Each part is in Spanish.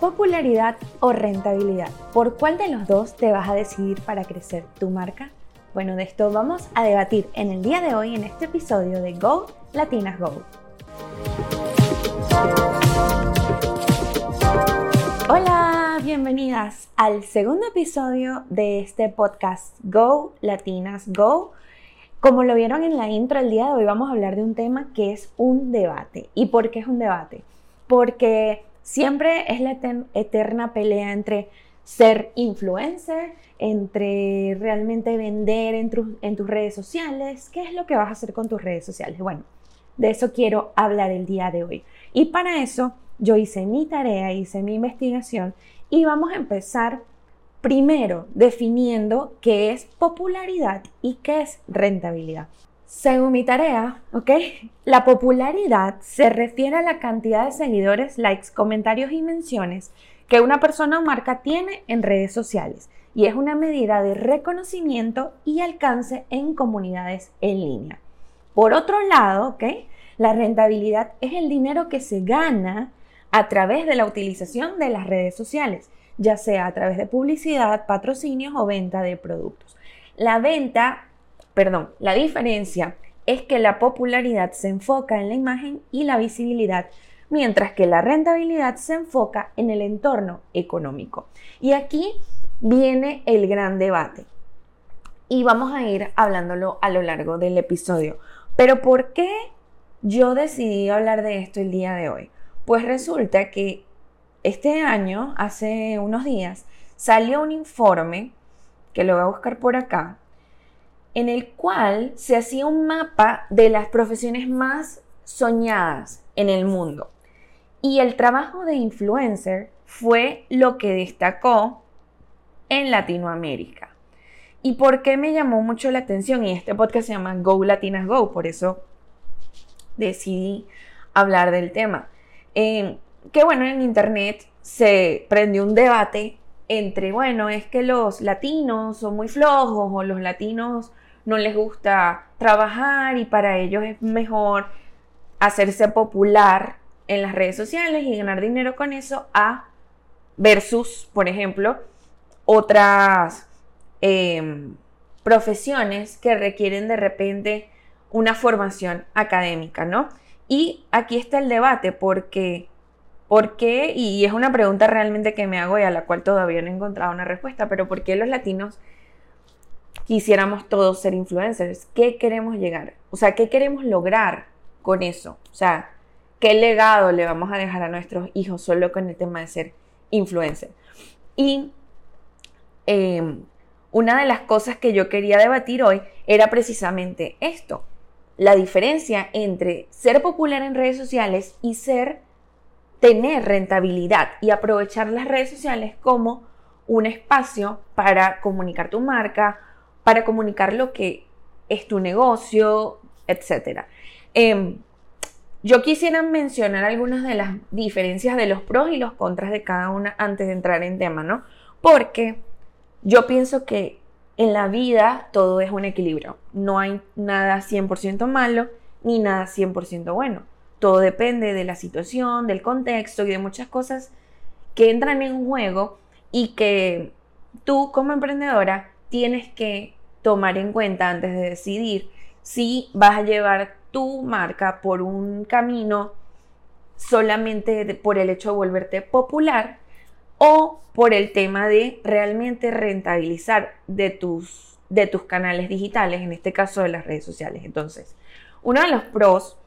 popularidad o rentabilidad. ¿Por cuál de los dos te vas a decidir para crecer tu marca? Bueno, de esto vamos a debatir en el día de hoy en este episodio de Go Latinas Go. Hola, bienvenidas al segundo episodio de este podcast Go Latinas Go. Como lo vieron en la intro, el día de hoy vamos a hablar de un tema que es un debate. ¿Y por qué es un debate? Porque siempre es la eterna pelea entre ser influencer, entre realmente vender en, en, tus redes sociales, qué es lo que vas a hacer con tus redes sociales. Bueno, de eso quiero hablar el día de hoy. Y para eso yo hice mi tarea, hice mi investigación y vamos a empezar primero definiendo qué es popularidad y qué es rentabilidad. Según mi tarea, ¿ok? La popularidad se refiere a la cantidad de seguidores, likes, comentarios y menciones que una persona o marca tiene en redes sociales y es una medida de reconocimiento y alcance en comunidades en línea. Por otro lado, ¿ok? La rentabilidad es el dinero que se gana a través de la utilización de las redes sociales, ya sea a través de publicidad, patrocinios o venta de productos. La venta perdón, la diferencia es que la popularidad se enfoca en la imagen y la visibilidad, mientras que la rentabilidad se enfoca en el entorno económico. Y aquí viene el gran debate. Y vamos a ir hablándolo a lo largo del episodio. Pero ¿por qué yo decidí hablar de esto el día de hoy? Pues resulta que este año, hace unos días, salió un informe, que lo voy a buscar por acá, en el cual se hacía un mapa de las profesiones más soñadas en el mundo. Y el trabajo de influencer fue lo que destacó en Latinoamérica. ¿Y por qué me llamó mucho la atención? Y este podcast se llama Go Latinas Go, por eso decidí hablar del tema. Eh, que bueno, en internet se prendió un debate entre, bueno, es que los latinos son muy flojos o los latinos no les gusta trabajar y para ellos es mejor hacerse popular en las redes sociales y ganar dinero con eso a versus, por ejemplo, otras em, profesiones que requieren de repente una formación académica, ¿no? Y aquí está el debate porque, ¿por qué? Y es una pregunta realmente que me hago y a la cual todavía no he encontrado una respuesta, pero ¿por qué los latinos quisiéramos todos ser influencers. ¿Qué queremos llegar? O sea, ¿qué queremos lograr con eso? O sea, ¿qué legado le vamos a dejar a nuestros hijos solo con el tema de ser influencer? Y em, una de las cosas que yo quería debatir hoy era precisamente esto, la diferencia entre ser popular en redes sociales y ser, tener rentabilidad y aprovechar las redes sociales como un espacio para comunicar tu marca, para comunicar lo que es tu negocio, etc. Em, yo quisiera mencionar algunas de las diferencias de los pros y los contras de cada una antes de entrar en tema, ¿no? Porque yo pienso que en la vida todo es un equilibrio. No hay nada 100% malo ni nada 100% bueno. Todo depende de la situación, del contexto y de muchas cosas que entran en juego y que tú como emprendedora tienes que tomar en cuenta antes de decidir si vas a llevar tu marca por un camino solamente por el hecho de volverte popular o por el tema de realmente rentabilizar de tus, de tus canales digitales, en este caso de las redes sociales. Entonces, uno de los pros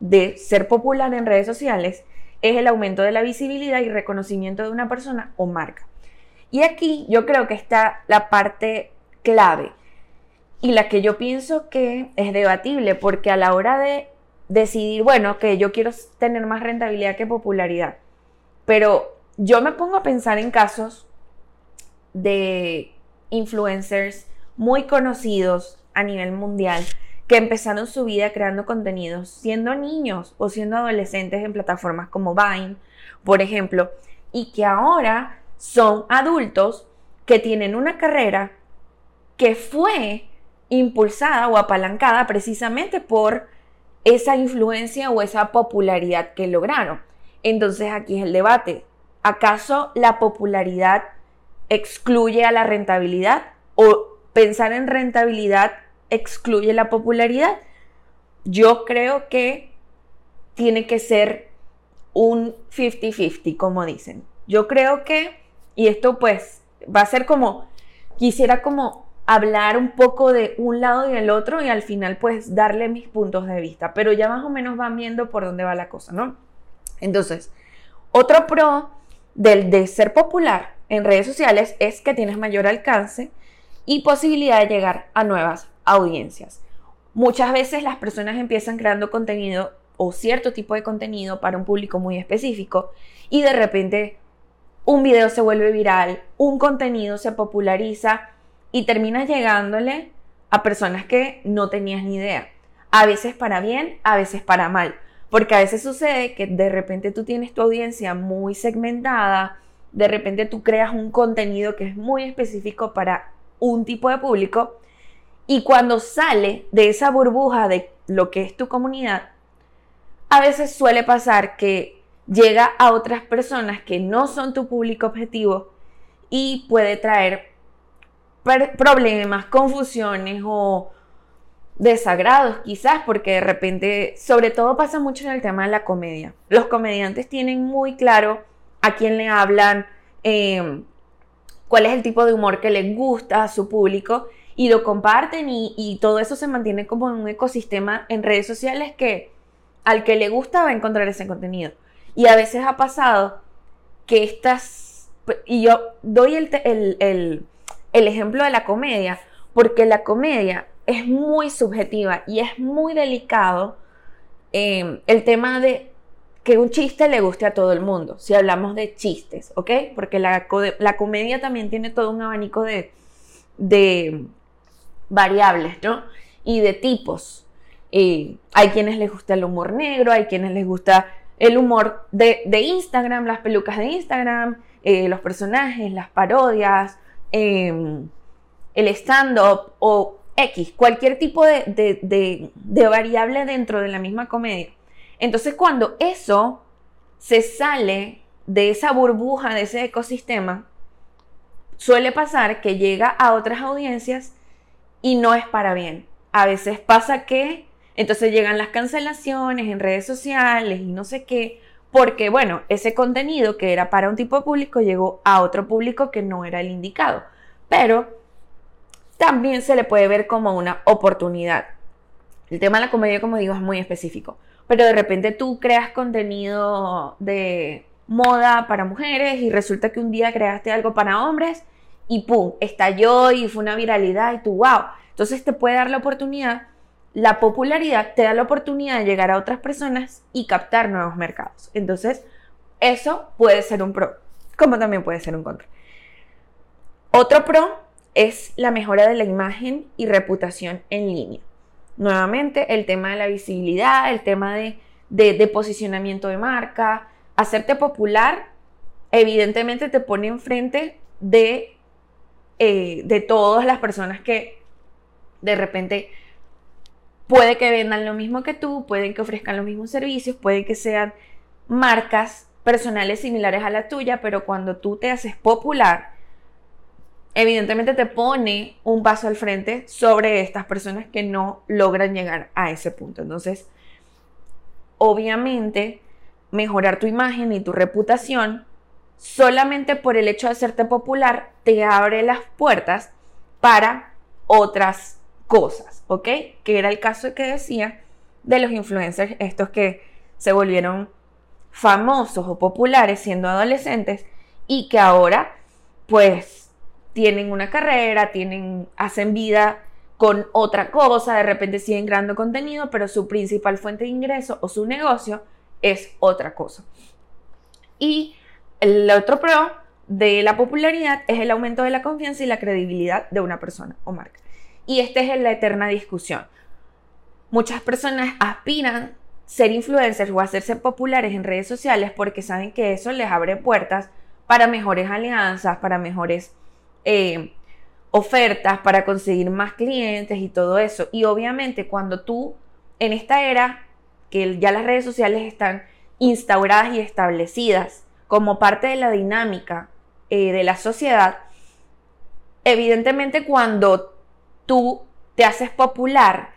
de ser popular en redes sociales es el aumento de la visibilidad y reconocimiento de una persona o marca. Y aquí yo creo que está la parte clave y la que yo pienso que es debatible, porque a la hora de decidir, bueno, que yo quiero tener más rentabilidad que popularidad, pero yo me pongo a pensar en casos de influencers muy conocidos a nivel mundial que empezaron su vida creando contenidos siendo niños o siendo adolescentes en plataformas como Vine, por ejemplo, y que ahora son adultos que tienen una carrera que fue impulsada o apalancada precisamente por esa influencia o esa popularidad que lograron. Entonces aquí es el debate. ¿acaso la popularidad excluye a la rentabilidad? ¿O pensar en rentabilidad excluye la popularidad? Yo creo que tiene que ser un 50-50, como dicen. Yo creo que, y esto pues va a ser como, quisiera como hablar un poco de un lado y del otro y al final pues darle mis puntos de vista, pero ya más o menos van viendo por dónde va la cosa, ¿no? Entonces, otro pro del de ser popular en redes sociales es que tienes mayor alcance y posibilidad de llegar a nuevas audiencias. Muchas veces las personas empiezan creando contenido o cierto tipo de contenido para un público muy específico y de repente un video se vuelve viral, un contenido se populariza y terminas llegándole a personas que no tenías ni idea. A veces para bien, a veces para mal. Porque a veces sucede que de repente tú tienes tu audiencia muy segmentada, de repente tú creas un contenido que es muy específico para un tipo de público y cuando sale de esa burbuja de lo que es tu comunidad, a veces suele pasar que llega a otras personas que no son tu público objetivo y puede traer problemas, confusiones o desagrados quizás, porque de repente, sobre todo pasa mucho en el tema de la comedia. Los comediantes tienen muy claro a quién le hablan, em, cuál es el tipo de humor que les gusta a su público y lo comparten y, todo eso se mantiene como en un ecosistema en redes sociales que al que le gusta va a encontrar ese contenido. Y a veces ha pasado que estas, y yo doy el, el el ejemplo de la comedia, porque la comedia es muy subjetiva y es muy delicado em, el tema de que un chiste le guste a todo el mundo, si hablamos de chistes, ¿ok? Porque la, la comedia también tiene todo un abanico de, de variables, ¿no? Y de tipos. hay quienes les gusta el humor negro, hay quienes les gusta el humor de, Instagram, las pelucas de Instagram, eh, los personajes, las parodias, Em, el stand-up o X, cualquier tipo de, variable dentro de la misma comedia. Entonces cuando eso se sale de esa burbuja, de ese ecosistema, suele pasar que llega a otras audiencias y no es para bien. A veces pasa que entonces llegan las cancelaciones en redes sociales y no sé qué, porque bueno, ese contenido que era para un tipo de público llegó a otro público que no era el indicado. Pero también se le puede ver como una oportunidad. El tema de la comedia, como digo, es muy específico. Pero de repente tú creas contenido de moda para mujeres y resulta que un día creaste algo para hombres y ¡pum! estalló y fue una viralidad y tú, wow. Entonces te puede dar la oportunidad la popularidad te da la oportunidad de llegar a otras personas y captar nuevos mercados. Entonces, eso puede ser un pro, como también puede ser un contra. Otro pro es la mejora de la imagen y reputación en línea. Nuevamente, el tema de la visibilidad, el tema de, posicionamiento de marca, hacerte popular, evidentemente te pone enfrente de, eh, de todas las personas que de repente Puede que vendan lo mismo que tú, pueden que ofrezcan los mismos servicios, puede que sean marcas personales similares a la tuya, pero cuando tú te haces popular, evidentemente te pone un paso al frente sobre estas personas que no logran llegar a ese punto. Entonces, obviamente, mejorar tu imagen y tu reputación solamente por el hecho de hacerte popular te abre las puertas para otras cosas, ¿ok? Que era el caso que decía de los influencers, estos que se volvieron famosos o populares siendo adolescentes y que ahora pues tienen una carrera, tienen, hacen vida con otra cosa, de repente siguen creando contenido, pero su principal fuente de ingreso o su negocio es otra cosa. Y el otro pro de la popularidad es el aumento de la confianza y la credibilidad de una persona o marca. Y esta es la eterna discusión. Muchas personas aspiran ser influencers o hacerse populares en redes sociales porque saben que eso les abre puertas para mejores alianzas, para mejores eh, ofertas, para conseguir más clientes y todo eso. Y obviamente cuando tú en esta era que ya las redes sociales están instauradas y establecidas como parte de la dinámica eh, de la sociedad, evidentemente cuando tú te haces popular,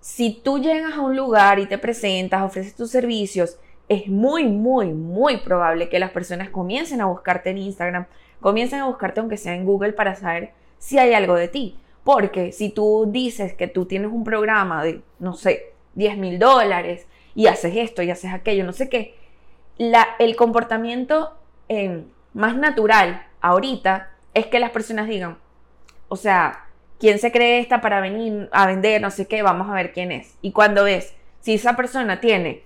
si tú llegas a un lugar y te presentas, ofreces tus servicios, es muy, muy, muy probable que las personas comiencen a buscarte en Instagram, comiencen a buscarte aunque sea en Google para saber si hay algo de ti. Porque si tú dices que tú tienes un programa de, no sé, 10 mil dólares y haces esto y haces aquello, no sé qué, la, el comportamiento eh, más natural ahorita es que las personas digan, o sea, ¿quién se cree esta para venir a vender? No sé qué, vamos a ver quién es. Y cuando ves, si esa persona tiene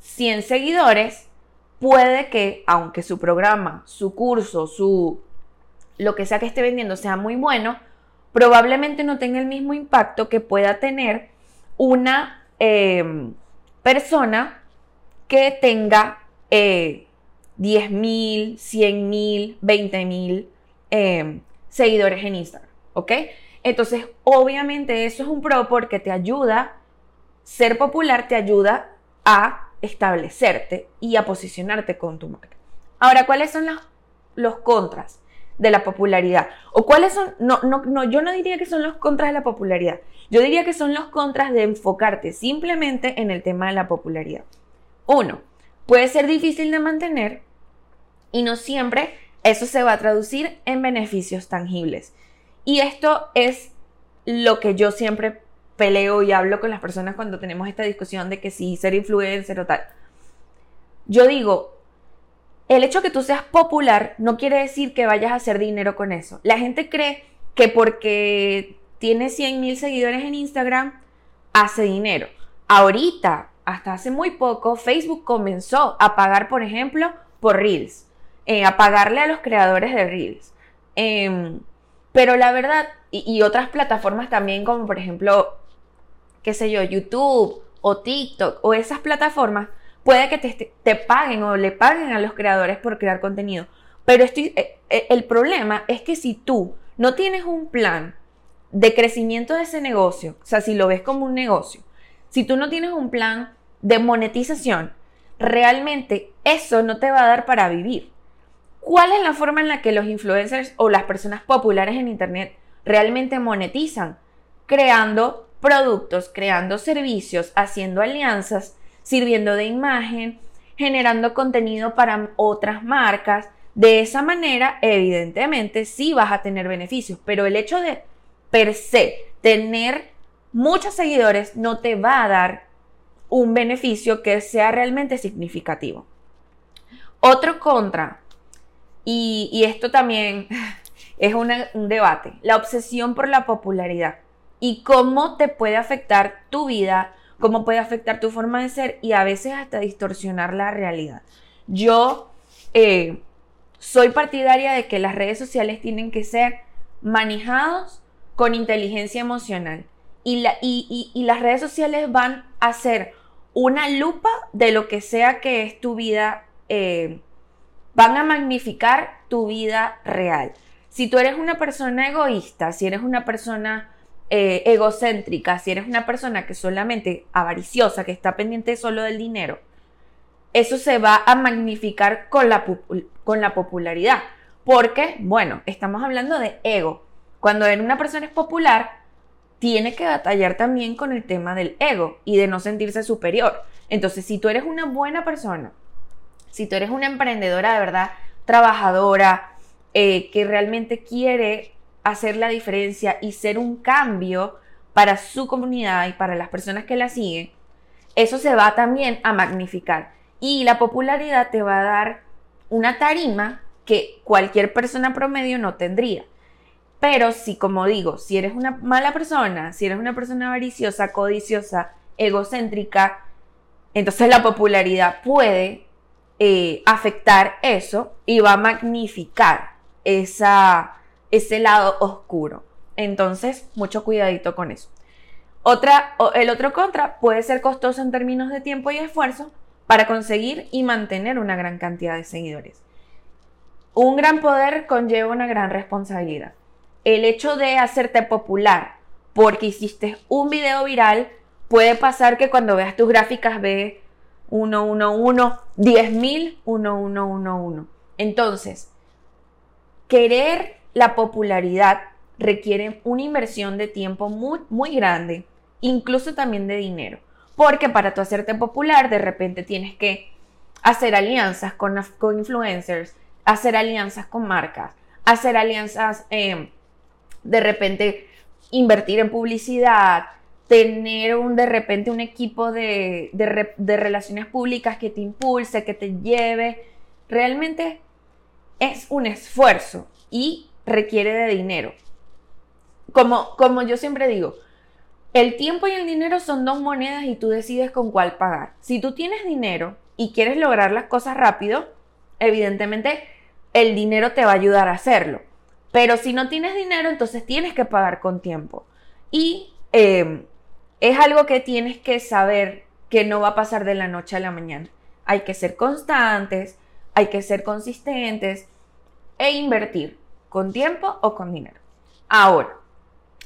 100 seguidores, puede que, aunque su programa, su curso, su lo que sea que esté vendiendo sea muy bueno, probablemente no tenga el mismo impacto que pueda tener una eh, persona que tenga eh, 10 mil, 100 mil, 20 mil eh, seguidores en Instagram, ¿ok? Entonces, obviamente eso es un pro porque te ayuda, ser popular te ayuda a establecerte y a posicionarte con tu marca. Ahora, ¿cuáles son los, los contras de la popularidad? O cuáles son, no, no, no, yo no diría que son los contras de la popularidad, yo diría que son los contras de enfocarte simplemente en el tema de la popularidad. Uno, puede ser difícil de mantener y no siempre eso se va a traducir en beneficios tangibles. Y esto es lo que yo siempre peleo y hablo con las personas cuando tenemos esta discusión de que si ser influencer o tal. Yo digo, el hecho que tú seas popular no quiere decir que vayas a hacer dinero con eso. La gente cree que porque tiene 100 mil seguidores en Instagram, hace dinero. Ahorita, hasta hace muy poco, Facebook comenzó a pagar, por ejemplo, por Reels. Eh, a pagarle a los creadores de Reels. Em, pero la verdad, y, otras plataformas también, como por ejemplo, qué sé yo, YouTube o TikTok o esas plataformas, puede que te, paguen o le paguen a los creadores por crear contenido. Pero eh, eh, el problema es que si tú no tienes un plan de crecimiento de ese negocio, o sea, si lo ves como un negocio, si tú no tienes un plan de monetización, realmente eso no te va a dar para vivir. ¿Cuál es la forma en la que los influencers o las personas populares en Internet realmente monetizan? Creando productos, creando servicios, haciendo alianzas, sirviendo de imagen, generando contenido para otras marcas. De esa manera, evidentemente, sí vas a tener beneficios, pero el hecho de per se tener muchos seguidores no te va a dar un beneficio que sea realmente significativo. Otro contra y, esto también es un debate, la obsesión por la popularidad y cómo te puede afectar tu vida, cómo puede afectar tu forma de ser y a veces hasta distorsionar la realidad. Yo eh, soy partidaria de que las redes sociales tienen que ser manejados con inteligencia emocional y, las redes sociales van a ser una lupa de lo que sea que es tu vida eh, van a magnificar tu vida real. Si tú eres una persona egoísta, si eres una persona eh, egocéntrica, si eres una persona que solamente avariciosa, que está pendiente solo del dinero, eso se va a magnificar con la, con la popularidad. Porque, bueno, estamos hablando de ego. Cuando una persona es popular, tiene que batallar también con el tema del ego y de no sentirse superior. Entonces, si tú eres una buena persona, si tú eres una emprendedora de verdad, trabajadora, eh, que realmente quiere hacer la diferencia y ser un cambio para su comunidad y para las personas que la siguen, eso se va también a magnificar. Y la popularidad te va a dar una tarima que cualquier persona promedio no tendría. Pero si, como digo, si eres una mala persona, si eres una persona avariciosa, codiciosa, egocéntrica, entonces la popularidad puede eh, afectar eso y va a magnificar esa, ese lado oscuro. Entonces, mucho cuidadito con eso. Otra, el otro contra puede ser costoso en términos de tiempo y esfuerzo para conseguir y mantener una gran cantidad de seguidores. Un gran poder conlleva una gran responsabilidad. El hecho de hacerte popular porque hiciste un video viral puede pasar que cuando veas tus gráficas ve 111, 10.000, 1111. Entonces, querer la popularidad requiere una inversión de tiempo muy, muy grande, incluso también de dinero. Porque para tú hacerte popular, de repente tienes que hacer alianzas con, influencers, hacer alianzas con marcas, hacer alianzas, eh, de repente invertir en publicidad, tener un, de repente un equipo de, de, relaciones públicas que te impulse, que te lleve. Realmente es un esfuerzo y requiere de dinero. Como, como yo siempre digo, el tiempo y el dinero son dos monedas y tú decides con cuál pagar. Si tú tienes dinero y quieres lograr las cosas rápido, evidentemente el dinero te va a ayudar a hacerlo. Pero si no tienes dinero, entonces tienes que pagar con tiempo. Y eh, es algo que tienes que saber que no va a pasar de la noche a la mañana. Hay que ser constantes, hay que ser consistentes e invertir con tiempo o con dinero. Ahora,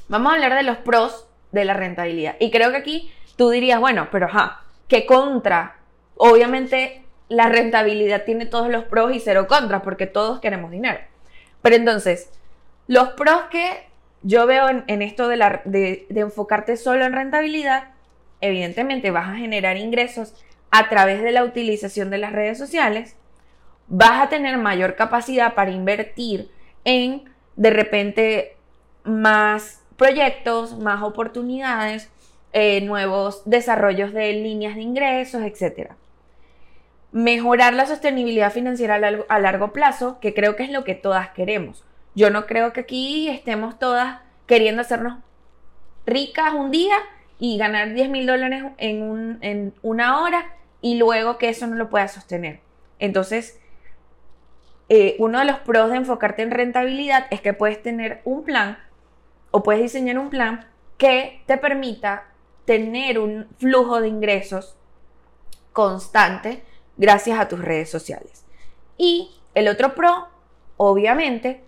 vamos a hablar de los pros de la rentabilidad. Y creo que aquí tú dirías, bueno, pero ajá, ¿qué contra? Obviamente la rentabilidad tiene todos los pros y cero contras porque todos queremos dinero. Pero entonces, los pros que yo veo en, esto de, enfocarte solo en rentabilidad, evidentemente vas a generar ingresos a través de la utilización de las redes sociales, vas a tener mayor capacidad para invertir en de repente más proyectos, más oportunidades, eh, nuevos desarrollos de líneas de ingresos, etc. Mejorar la sostenibilidad financiera a largo plazo, que creo que es lo que todas queremos. Yo no creo que aquí estemos todas queriendo hacernos ricas un día y ganar 10 mil dólares en, una hora y luego que eso no lo pueda sostener. Entonces, eh, uno de los pros de enfocarte en rentabilidad es que puedes tener un plan o puedes diseñar un plan que te permita tener un flujo de ingresos constante gracias a tus redes sociales. Y el otro pro, obviamente,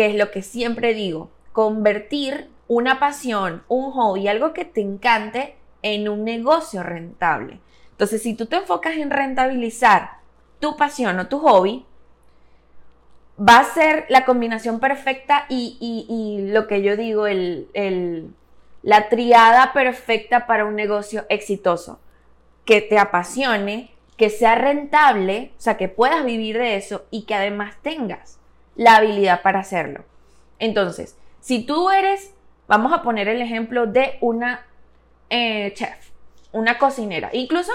que es lo que siempre digo, convertir una pasión, un hobby, algo que te encante en un negocio rentable. Entonces, si tú te enfocas en rentabilizar tu pasión o tu hobby, va a ser la combinación perfecta y, lo que yo digo, el, la triada perfecta para un negocio exitoso. Que te apasione, que sea rentable, o sea, que puedas vivir de eso y que además tengas la habilidad para hacerlo. Entonces, si tú eres, vamos a poner el ejemplo de una eh, chef, una cocinera, incluso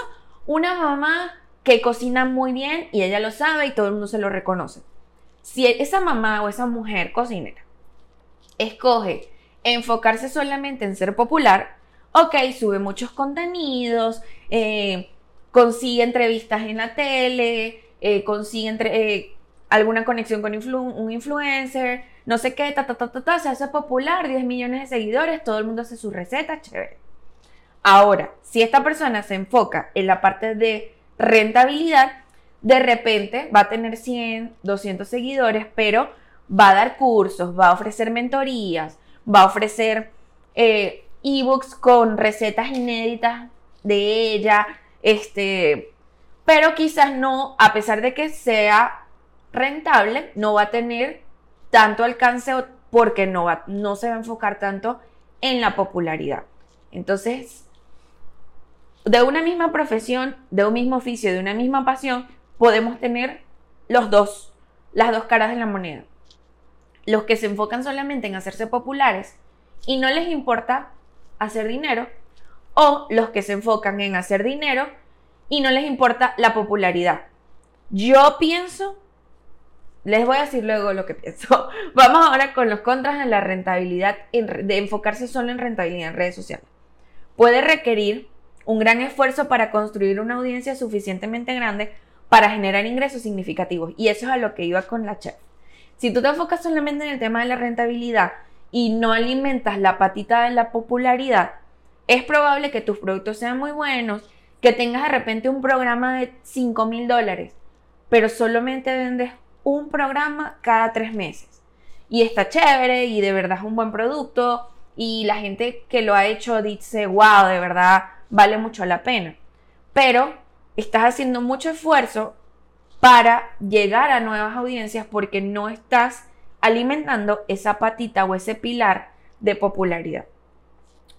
una mamá que cocina muy bien y ella lo sabe y todo el mundo se lo reconoce. Si esa mamá o esa mujer cocinera escoge enfocarse solamente en ser popular, ok, sube muchos contenidos, eh, consigue entrevistas en la tele, eh, consigue entre, alguna conexión con un influencer, no sé qué, ta, ta, ta, ta, se hace popular, 10 millones de seguidores, todo el mundo hace su receta, chévere. Ahora, si esta persona se enfoca en la parte de rentabilidad, de repente va a tener 100, 200 seguidores, pero va a dar cursos, va a ofrecer mentorías, va a ofrecer eh, ebooks con recetas inéditas de ella, este, pero quizás no, a pesar de que sea rentable, no va a tener tanto alcance porque no, va, no se va a enfocar tanto en la popularidad. Entonces, de una misma profesión, de un mismo oficio, de una misma pasión, podemos tener los dos, las dos caras de la moneda. Los que se enfocan solamente en hacerse populares y no les importa hacer dinero, o los que se enfocan en hacer dinero y no les importa la popularidad. Yo pienso les voy a decir luego lo que pienso. Vamos ahora con los contras de la rentabilidad, de enfocarse solo en rentabilidad en redes sociales. Puede requerir un gran esfuerzo para construir una audiencia suficientemente grande para generar ingresos significativos. Y eso es a lo que iba con la chef. Si tú te enfocas solamente en el tema de la rentabilidad y no alimentas la patita de la popularidad, es probable que tus productos sean muy buenos, que tengas de repente un programa de 5 mil dólares, pero solamente vendes un programa cada tres meses. Y está chévere y de verdad es un buen producto y la gente que lo ha hecho dice, wow, de verdad vale mucho la pena. Pero estás haciendo mucho esfuerzo para llegar a nuevas audiencias porque no estás alimentando esa patita o ese pilar de popularidad.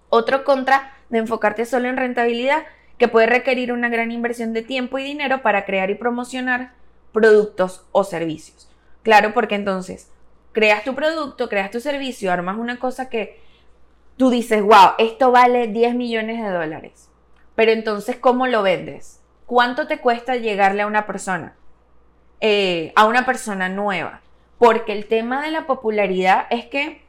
Otro contra de enfocarte solo en rentabilidad que puede requerir una gran inversión de tiempo y dinero para crear y promocionar productos o servicios. Claro, porque entonces creas tu producto, creas tu servicio, armas una cosa que tú dices, wow, esto vale 10 millones de dólares. Pero entonces, ¿cómo lo vendes? ¿Cuánto te cuesta llegarle a una persona? Eh, a una persona nueva. Porque el tema de la popularidad es que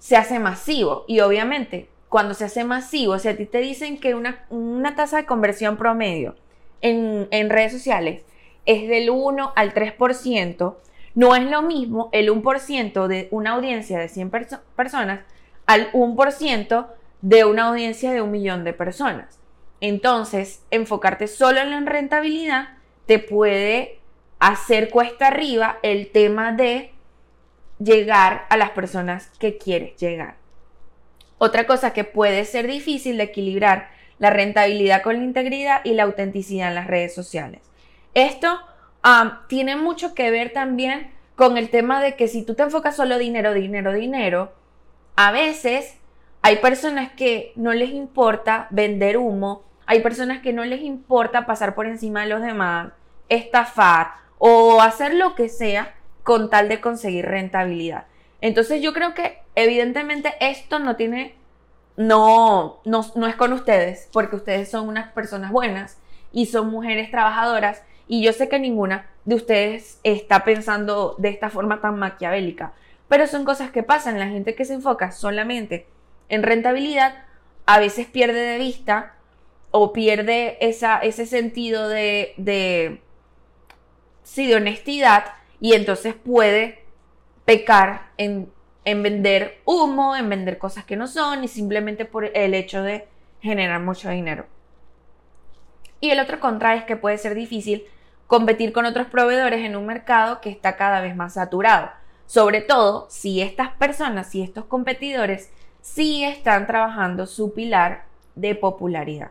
se hace masivo y obviamente cuando se hace masivo, si a ti te dicen que una, tasa de conversión promedio en, en, redes sociales es del 1 al 3%, no es lo mismo el 1% de una audiencia de 100 personas al 1% de una audiencia de un millón de personas. Entonces, enfocarte solo en la rentabilidad te puede hacer cuesta arriba el tema de llegar a las personas que quieres llegar. Otra cosa que puede ser difícil de equilibrar la rentabilidad con la integridad y la autenticidad en las redes sociales. Esto tiene mucho que ver también con el tema de que si tú te enfocas solo dinero, dinero, dinero, a veces hay personas que no les importa vender humo, hay personas que no les importa pasar por encima de los demás, estafar o hacer lo que sea con tal de conseguir rentabilidad. Entonces yo creo que evidentemente esto no tiene, no, no, no es con ustedes, porque ustedes son unas personas buenas y son mujeres trabajadoras y yo sé que ninguna de ustedes está pensando de esta forma tan maquiavélica, pero son cosas que pasan. La gente que se enfoca solamente en rentabilidad a veces pierde de vista o pierde esa, ese sentido de, de, sí, de honestidad y entonces puede pecar en, en vender humo, en vender cosas que no son y simplemente por el hecho de generar mucho dinero. Y el otro contra es que puede ser difícil competir con otros proveedores en un mercado que está cada vez más saturado. Sobre todo si estas personas, si estos competidores sí están trabajando su pilar de popularidad.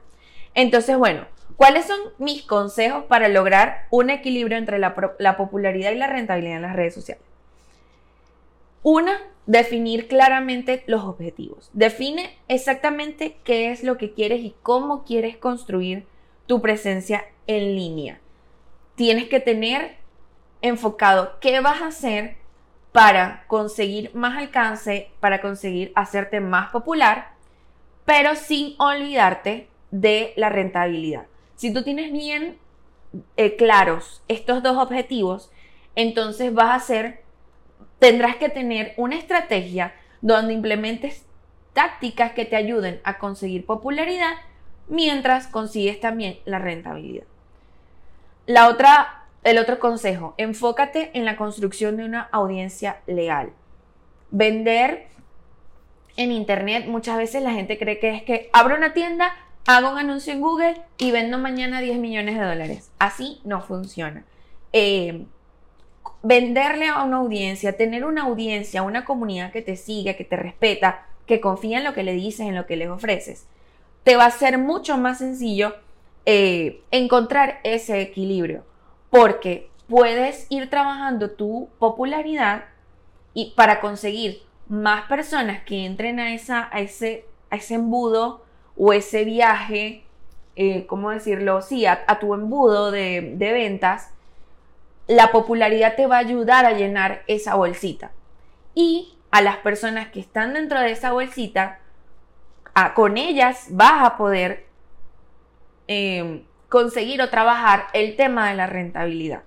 Entonces, bueno, ¿cuáles son mis consejos para lograr un equilibrio entre la, la popularidad y la rentabilidad en las redes sociales? Una, definir claramente los objetivos. Define exactamente qué es lo que quieres y cómo quieres construir tu presencia en línea tienes que tener enfocado qué vas a hacer para conseguir más alcance, para conseguir hacerte más popular, pero sin olvidarte de la rentabilidad. Si tú tienes bien eh, claros estos dos objetivos, entonces vas a hacer, tendrás que tener una estrategia donde implementes tácticas que te ayuden a conseguir popularidad mientras consigues también la rentabilidad. La otra, el otro consejo, enfócate en la construcción de una audiencia leal. Vender en internet, muchas veces la gente cree que es que abro una tienda, hago un anuncio en Google y vendo mañana 10 millones de dólares. Así no funciona. Eh, venderle a una audiencia, tener una audiencia, una comunidad que te sigue, que te respeta, que confía en lo que le dices, en lo que les ofreces, te va a ser mucho más sencillo eh, encontrar ese equilibrio, porque puedes ir trabajando tu popularidad y para conseguir más personas que entren a, esa, a, ese, a ese embudo o ese viaje, eh, ¿cómo decirlo? Sí, a, tu embudo de, ventas, la popularidad te va a ayudar a llenar esa bolsita. Y a las personas que están dentro de esa bolsita, con ellas vas a poder Em, conseguir o trabajar el tema de la rentabilidad.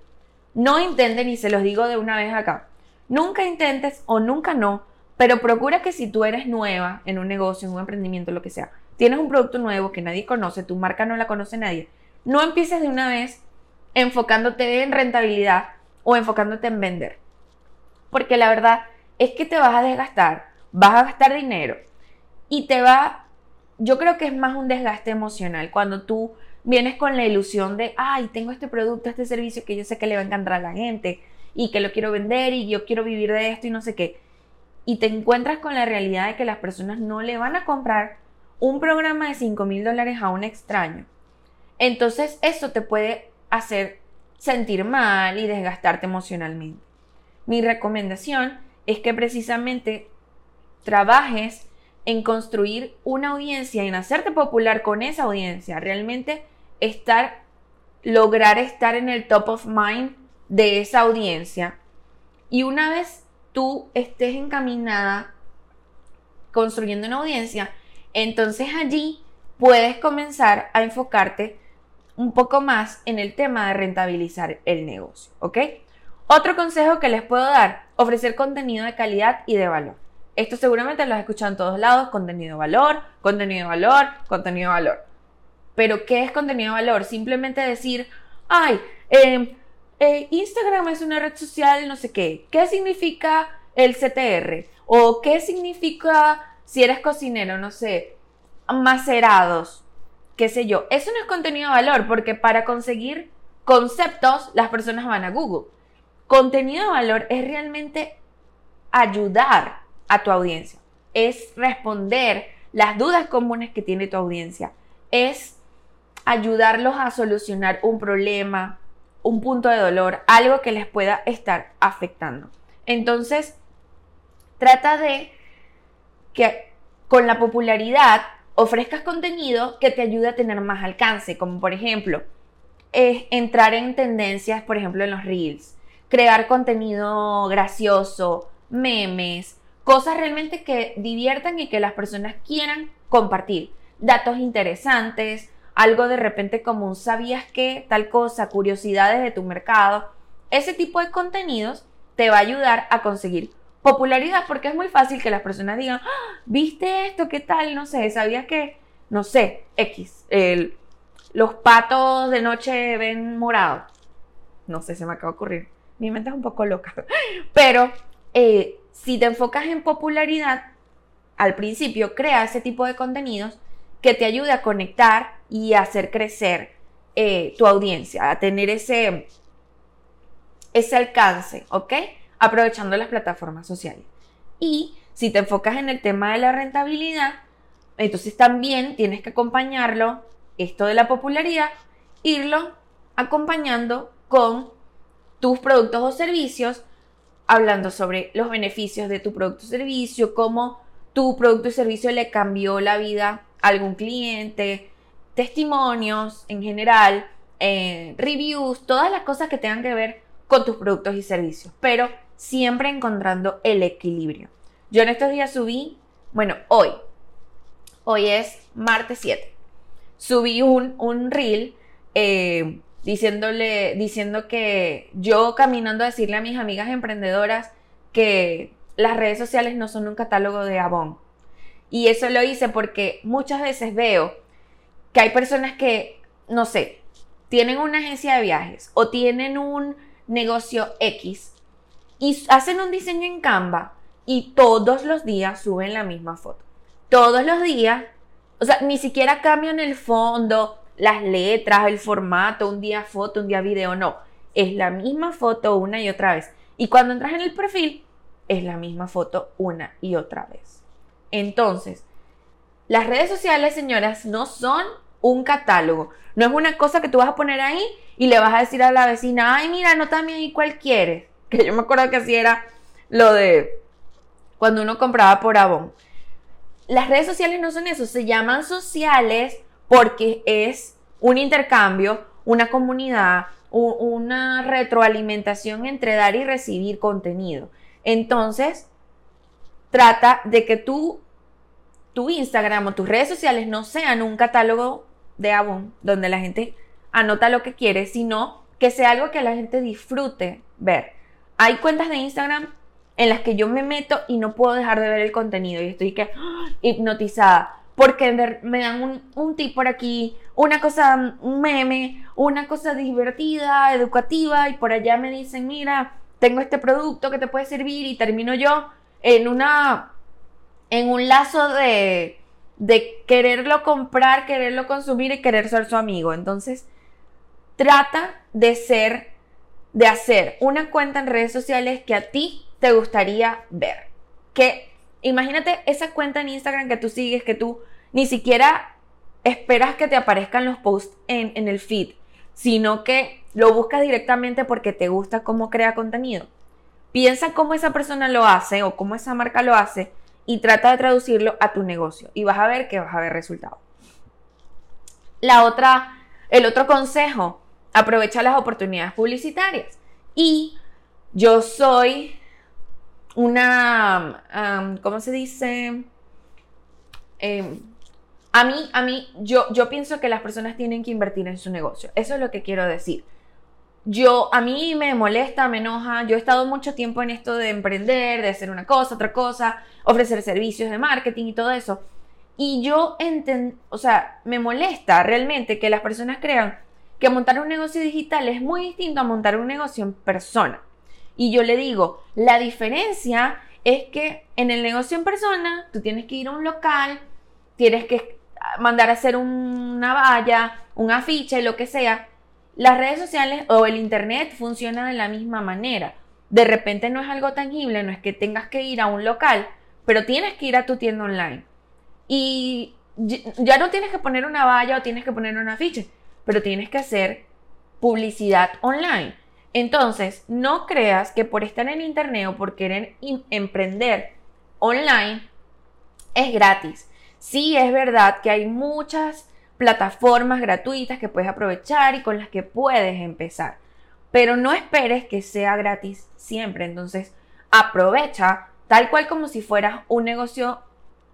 No intenten, y se los digo de una vez acá, nunca intentes o nunca no, pero procura que si tú eres nueva en un negocio, en un emprendimiento, lo que sea, tienes un producto nuevo que nadie conoce, tu marca no la conoce nadie, no empieces de una vez enfocándote en rentabilidad o enfocándote en vender. Porque la verdad es que te vas a desgastar, vas a gastar dinero y te va yo creo que es más un desgaste emocional cuando tú vienes con la ilusión de, ay, tengo este producto, este servicio que yo sé que le va a encantar a la gente y que lo quiero vender y yo quiero vivir de esto y no sé qué. Y te encuentras con la realidad de que las personas no le van a comprar un programa de 5 mil dólares a un extraño. Entonces eso te puede hacer sentir mal y desgastarte emocionalmente. Mi recomendación es que precisamente trabajes en construir una audiencia, en hacerte popular con esa audiencia, realmente estar, lograr estar en el top of mind de esa audiencia. Y una vez tú estés encaminada construyendo una audiencia, entonces allí puedes comenzar a enfocarte un poco más en el tema de rentabilizar el negocio, ¿ok? Otro consejo que les puedo dar, ofrecer contenido de calidad y de valor. Esto seguramente lo has escuchado en todos lados, contenido valor, contenido valor, contenido valor. Pero, ¿qué es contenido valor? Simplemente decir, ay, em, eh, Instagram es una red social, no sé qué. ¿Qué significa el CTR? ¿O qué significa si eres cocinero, no sé, macerados? qué sé yo. Eso no es contenido de valor porque para conseguir conceptos las personas van a Google. Contenido de valor es realmente ayudar a tu audiencia. Es responder las dudas comunes que tiene tu audiencia. Es ayudarlos a solucionar un problema, un punto de dolor, algo que les pueda estar afectando. Entonces, trata de que con la popularidad ofrezcas contenido que te ayude a tener más alcance, como por ejemplo, entrar en tendencias, por ejemplo, en los reels, crear contenido gracioso, memes, cosas realmente que diviertan y que las personas quieran compartir, datos interesantes, algo de repente como un sabías que, tal cosa, curiosidades de tu mercado, ese tipo de contenidos te va a ayudar a conseguir popularidad porque es muy fácil que las personas digan, ¡Ah! ¿viste esto? ¿Qué tal? No sé, ¿sabías que, no sé, X, el, los patos de noche ven morado? No sé, se me acaba de ocurrir. Mi mente es un poco loca. Pero eh, si te enfocas en popularidad, al principio crea ese tipo de contenidos que te ayude a conectar y a hacer crecer eh, tu audiencia, a tener ese, ese alcance, ¿ok? aprovechando las plataformas sociales. Y si te enfocas en el tema de la rentabilidad, entonces también tienes que acompañarlo, esto de la popularidad, irlo acompañando con tus productos o servicios, hablando sobre los beneficios de tu producto o servicio, cómo tu producto o servicio le cambió la vida a algún cliente, testimonios en general, eh, reviews, todas las cosas que tengan que ver con tus productos y servicios. Pero siempre encontrando el equilibrio. Yo en estos días subí, bueno, hoy, hoy es martes 7, subí un, un reel eh, diciéndole, diciendo que yo caminando a decirle a mis amigas emprendedoras que las redes sociales no son un catálogo de Avon. Y eso lo hice porque muchas veces veo que hay personas que, no sé, tienen una agencia de viajes o tienen un negocio X y hacen un diseño en Canva y todos los días suben la misma foto. Todos los días, o sea, ni siquiera cambian el fondo, las letras, el formato, un día foto, un día video, no. Es la misma foto una y otra vez. Y cuando entras en el perfil, es la misma foto una y otra vez. Entonces, las redes sociales, señoras, no son un catálogo. No es una cosa que tú vas a poner ahí y le vas a decir a la vecina, ay, mira, no también ahí cuál quieres que yo me acuerdo que así era lo de cuando uno compraba por Avon. Las redes sociales no son eso, se llaman sociales porque es un intercambio, una comunidad, una retroalimentación entre dar y recibir contenido. Entonces, trata de que tú, tu Instagram o tus redes sociales no sean un catálogo de Avon donde la gente anota lo que quiere, sino que sea algo que la gente disfrute ver hay cuentas de Instagram en las que yo me meto y no puedo dejar de ver el contenido y estoy que ¡ah! hipnotizada porque me dan un, un tip por aquí, una cosa, un meme, una cosa divertida, educativa y por allá me dicen, mira, tengo este producto que te puede servir y termino yo en una, en un lazo de, de quererlo comprar, quererlo consumir y querer ser su amigo. Entonces, trata de ser de hacer una cuenta en redes sociales que a ti te gustaría ver. Que imagínate esa cuenta en Instagram que tú sigues, que tú ni siquiera esperas que te aparezcan los posts en, en el feed, sino que lo buscas directamente porque te gusta cómo crea contenido. Piensa cómo esa persona lo hace o cómo esa marca lo hace y trata de traducirlo a tu negocio y vas a ver que vas a ver resultados. La otra, el otro consejo, aprovecha las oportunidades publicitarias. Y yo soy una, ¿cómo se dice? Em, a mí, a mí, yo, yo pienso que las personas tienen que invertir en su negocio. Eso es lo que quiero decir. Yo, a mí me molesta, me enoja. Yo he estado mucho tiempo en esto de emprender, de hacer una cosa, otra cosa, ofrecer servicios de marketing y todo eso. Y yo entiendo, o sea, me molesta realmente que las personas crean que montar un negocio digital es muy distinto a montar un negocio en persona. Y yo le digo, la diferencia es que en el negocio en persona tú tienes que ir a un local, tienes que mandar a hacer una valla, un afiche, lo que sea. Las redes sociales o el internet funcionan de la misma manera. De repente no es algo tangible, no es que tengas que ir a un local, pero tienes que ir a tu tienda online. Y ya no tienes que poner una valla o tienes que poner un afiche pero tienes que hacer publicidad online. Entonces, no creas que por estar en internet o por querer emprender online es gratis. Sí, es verdad que hay muchas plataformas gratuitas que puedes aprovechar y con las que puedes empezar. Pero no esperes que sea gratis siempre. Entonces, aprovecha tal cual como si fueras un negocio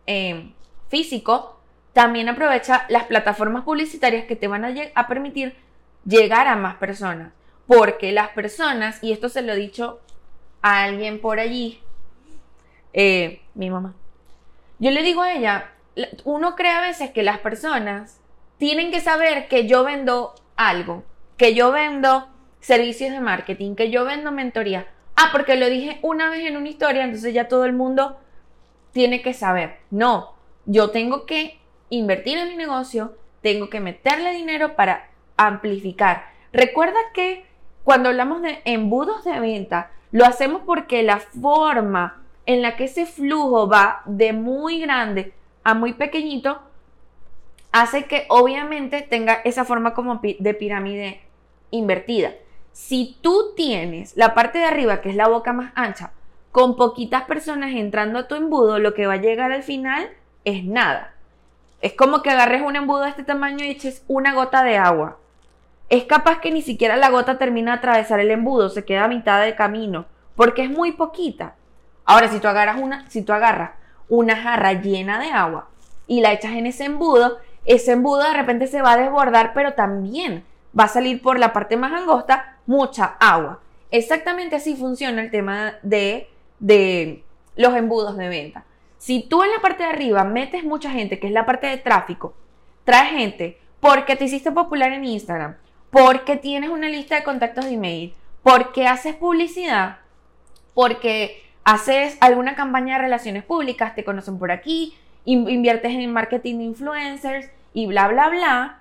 eh, físico también aprovecha las plataformas publicitarias que te van a, permitir llegar a más personas. Porque las personas, y esto se lo he dicho a alguien por allí, eh, mi mamá, yo le digo a ella, uno cree a veces que las personas tienen que saber que yo vendo algo, que yo vendo servicios de marketing, que yo vendo mentoría. Ah, porque lo dije una vez en una historia, entonces ya todo el mundo tiene que saber. No, yo tengo que invertir en mi negocio, tengo que meterle dinero para amplificar. Recuerda que cuando hablamos de embudos de venta, lo hacemos porque la forma en la que ese flujo va de muy grande a muy pequeñito hace que obviamente tenga esa forma como de pirámide invertida. Si tú tienes la parte de arriba, que es la boca más ancha, con poquitas personas entrando a tu embudo, lo que va a llegar al final es nada. Es como que agarres un embudo de este tamaño y eches una gota de agua. Es capaz que ni siquiera la gota termina de atravesar el embudo, se queda a mitad de camino, porque es muy poquita. Ahora, si tú agarras una, si tú agarras una jarra llena de agua y la echas en ese embudo, ese embudo de repente se va a desbordar, pero también va a salir por la parte más angosta mucha agua. Exactamente así funciona el tema de, de los embudos de venta. Si tú en la parte de arriba metes mucha gente, que es la parte de tráfico, traes gente porque te hiciste popular en Instagram, porque tienes una lista de contactos de email, porque haces publicidad, porque haces alguna campaña de relaciones públicas, te conocen por aquí, inviertes en marketing de influencers y bla, bla, bla.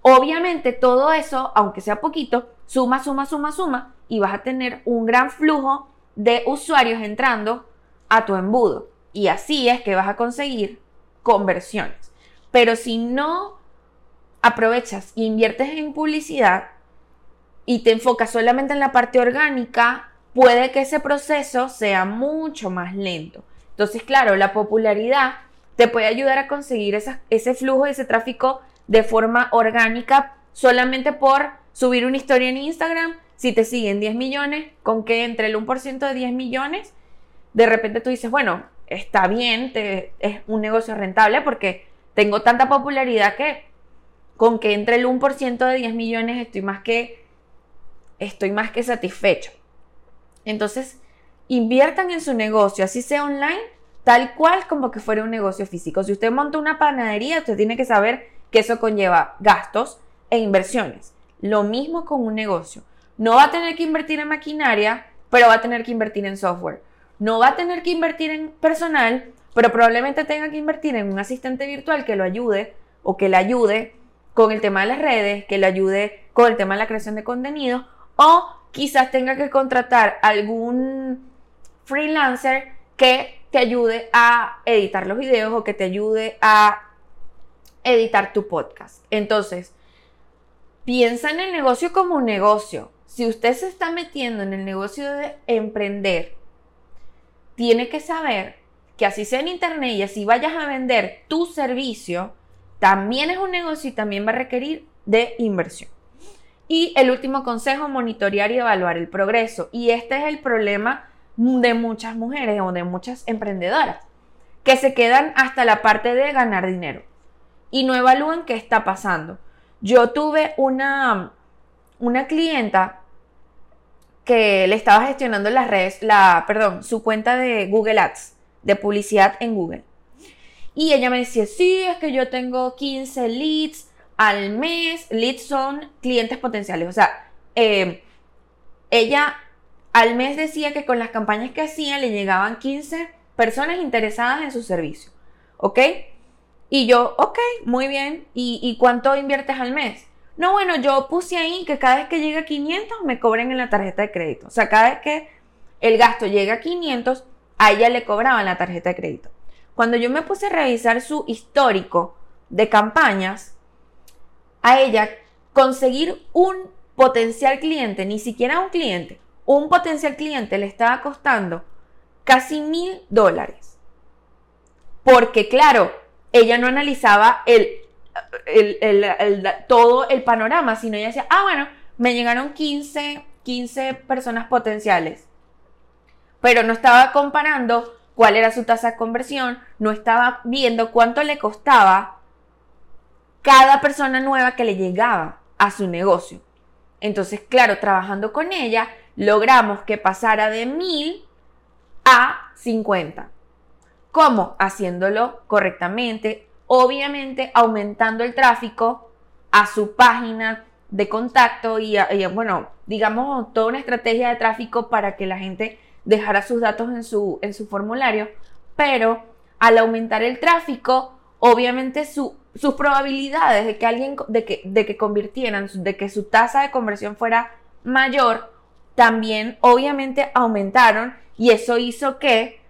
Obviamente todo eso, aunque sea poquito, suma, suma, suma, suma y vas a tener un gran flujo de usuarios entrando a tu embudo. Y así es que vas a conseguir conversiones. Pero si no aprovechas e inviertes en publicidad y te enfocas solamente en la parte orgánica, puede que ese proceso sea mucho más lento. Entonces, claro, la popularidad te puede ayudar a conseguir ese flujo, ese tráfico de forma orgánica solamente por subir una historia en Instagram. Si te siguen 10 millones, con que entre el 1% de 10 millones, de repente tú dices, bueno, está bien, es un negocio rentable porque tengo tanta popularidad que con que entre el 1% de 10 millones estoy más que estoy más que satisfecho. Entonces, inviertan en su negocio, así sea online, tal cual como que fuera un negocio físico. Si usted monta una panadería, usted tiene que saber que eso conlleva gastos e inversiones. Lo mismo con un negocio. No va a tener que invertir en maquinaria, pero va a tener que invertir en software no va a tener que invertir en personal, pero probablemente tenga que invertir en un asistente virtual que lo ayude o que le ayude con el tema de las redes, que le ayude con el tema de la creación de contenido, o quizás tenga que contratar algún freelancer que te ayude a editar los videos o que te ayude a editar tu podcast. Entonces, piensa en el negocio como un negocio. Si usted se está metiendo en el negocio de emprender, tiene que saber que así sea en internet y así vayas a vender tu servicio, también es un negocio y también va a requerir de inversión. Y el último consejo, monitorear y evaluar el progreso. Y este es el problema de muchas mujeres o de muchas emprendedoras, que se quedan hasta la parte de ganar dinero y no evalúan qué está pasando. Yo tuve una, una clienta que le estaba gestionando las redes, la, perdón, su cuenta de Google Ads, de publicidad en Google. Y ella me decía, sí, es que yo tengo 15 leads al mes. Leads son clientes potenciales. O sea, eh, ella al mes decía que con las campañas que hacía le llegaban 15 personas interesadas en su servicio. ¿Ok? Y yo, ok, muy bien. ¿Y, ¿Y, cuánto inviertes al mes? No, bueno, yo puse ahí que cada vez que llega a 500 me cobren en la tarjeta de crédito. O sea, cada vez que el gasto llega a 500, a ella le cobraban la tarjeta de crédito. Cuando yo me puse a revisar su histórico de campañas, a ella conseguir un potencial cliente, ni siquiera un cliente, un potencial cliente le estaba costando casi mil dólares. Porque claro, ella no analizaba el, todo el panorama, sino ella decía, ah, bueno, me llegaron 15, 15 personas potenciales. Pero no estaba comparando cuál era su tasa de conversión, no estaba viendo cuánto le costaba cada persona nueva que le llegaba a su negocio. Entonces, claro, trabajando con ella, logramos que pasara de mil a 50. ¿Cómo? Haciéndolo correctamente, obviamente aumentando el tráfico a su página de contacto y, bueno, digamos, toda una estrategia de tráfico para que la gente dejara sus datos en su, en su formulario, pero al aumentar el tráfico, obviamente sus probabilidades de que alguien, de que, de que convirtieran, de que su tasa de conversión fuera mayor, también obviamente aumentaron y eso hizo que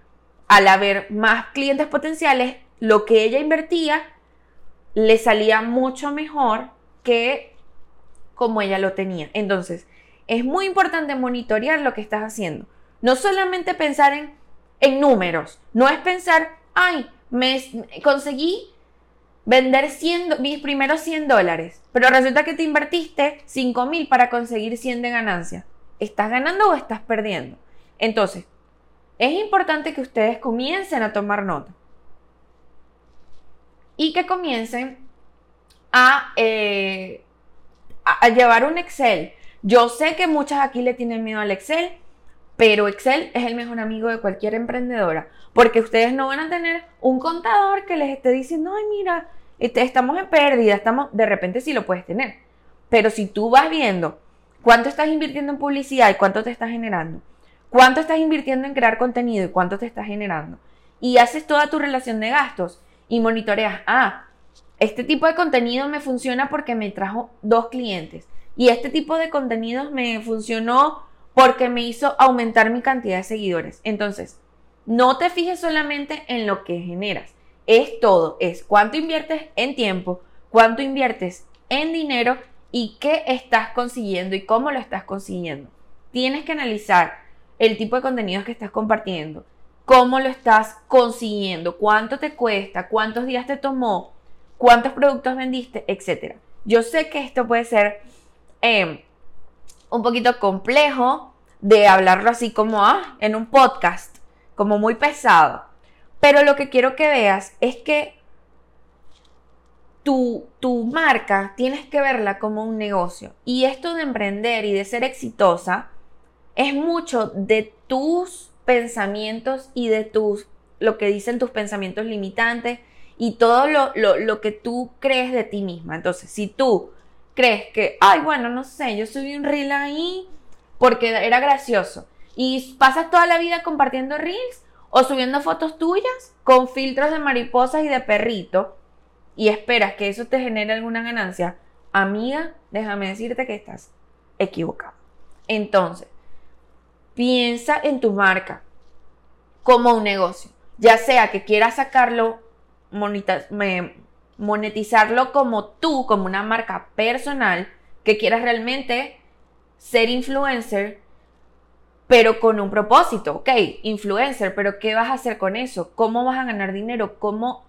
al haber más clientes potenciales, lo que ella invertía le salía mucho mejor que como ella lo tenía. Entonces, es muy importante monitorear lo que estás haciendo. No solamente pensar en, en números, no es pensar, ay, me conseguí vender 100, mis primeros 100 dólares, pero resulta que te invertiste 5 mil para conseguir 100 de ganancia. ¿Estás ganando o estás perdiendo? Entonces, es importante que ustedes comiencen a tomar nota y que comiencen a, eh, a, llevar un Excel. Yo sé que muchas aquí le tienen miedo al Excel, pero Excel es el mejor amigo de cualquier emprendedora, porque ustedes no van a tener un contador que les esté diciendo, ay, mira, este, estamos en pérdida, estamos, de repente sí lo puedes tener. Pero si tú vas viendo cuánto estás invirtiendo en publicidad y cuánto te está generando, cuánto estás invirtiendo en crear contenido y cuánto te está generando, y haces toda tu relación de gastos y monitoreas, ah, este tipo de contenido me funciona porque me trajo dos clientes y este tipo de contenidos me funcionó porque me hizo aumentar mi cantidad de seguidores. Entonces, no te fijes solamente en lo que generas, es todo, es cuánto inviertes en tiempo, cuánto inviertes en dinero y qué estás consiguiendo y cómo lo estás consiguiendo. Tienes que analizar el tipo de contenidos que estás compartiendo, cómo lo estás consiguiendo, cuánto te cuesta, cuántos días te tomó, cuántos productos vendiste, etc. Yo sé que esto puede ser em, un poquito complejo de hablarlo así como ah, en un podcast, como muy pesado. Pero lo que quiero que veas es que tu, tu marca tienes que verla como un negocio. Y esto de emprender y de ser exitosa es mucho de tus pensamientos y de tus, lo que dicen tus pensamientos limitantes y todo lo, lo, que tú crees de ti misma. Entonces, si tú crees que, ay, bueno, no sé, yo subí un reel ahí porque era gracioso y pasas toda la vida compartiendo reels o subiendo fotos tuyas con filtros de mariposas y de perrito y esperas que eso te genere alguna ganancia, amiga, déjame decirte que estás equivocado. Entonces, piensa en tu marca como un negocio, ya sea que quieras sacarlo monetizarlo como tú, como una marca personal, que quieras realmente ser influencer, pero con un propósito. Ok, influencer, pero ¿qué vas a hacer con eso? ¿Cómo vas a ganar dinero? ¿Cómo,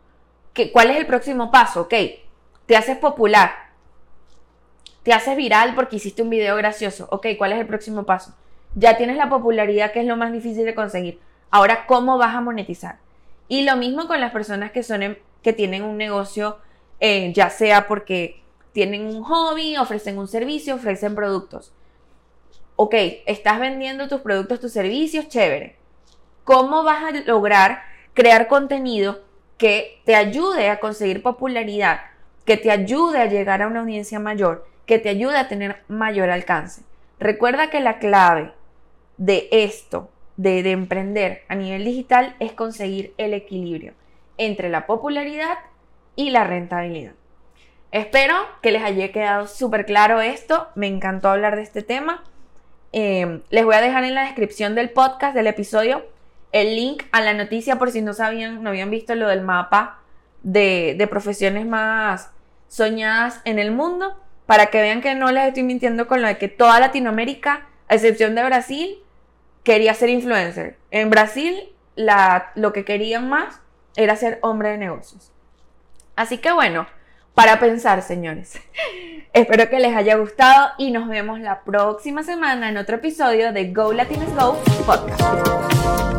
qué, ¿Cuál es el próximo paso? Ok, te haces popular, te haces viral porque hiciste un video gracioso. Ok, ¿cuál es el próximo paso? Ya tienes la popularidad que es lo más difícil de conseguir. Ahora, ¿cómo vas a monetizar? Y lo mismo con las personas que, son que tienen un negocio, eh, ya sea porque tienen un hobby, ofrecen un servicio, ofrecen productos. Ok, estás vendiendo tus productos, tus servicios, chévere. ¿Cómo vas a lograr crear contenido que te ayude a conseguir popularidad, que te ayude a llegar a una audiencia mayor, que te ayude a tener mayor alcance? Recuerda que la clave de esto, de, de emprender a nivel digital, es conseguir el equilibrio entre la popularidad y la rentabilidad. Espero que les haya quedado súper claro esto. Me encantó hablar de este tema. Em, les voy a dejar en la descripción del podcast, del episodio, el link a la noticia por si no sabían, no habían visto lo del mapa de, profesiones más soñadas en el mundo, para que vean que no les estoy mintiendo con lo de que toda Latinoamérica, a excepción de Brasil, quería ser influencer. En Brasil, lo que querían más era ser hombre de negocios. Así que bueno, para pensar, señores. Espero que les haya gustado y nos vemos la próxima semana en otro episodio de Go Latinos Go Podcast.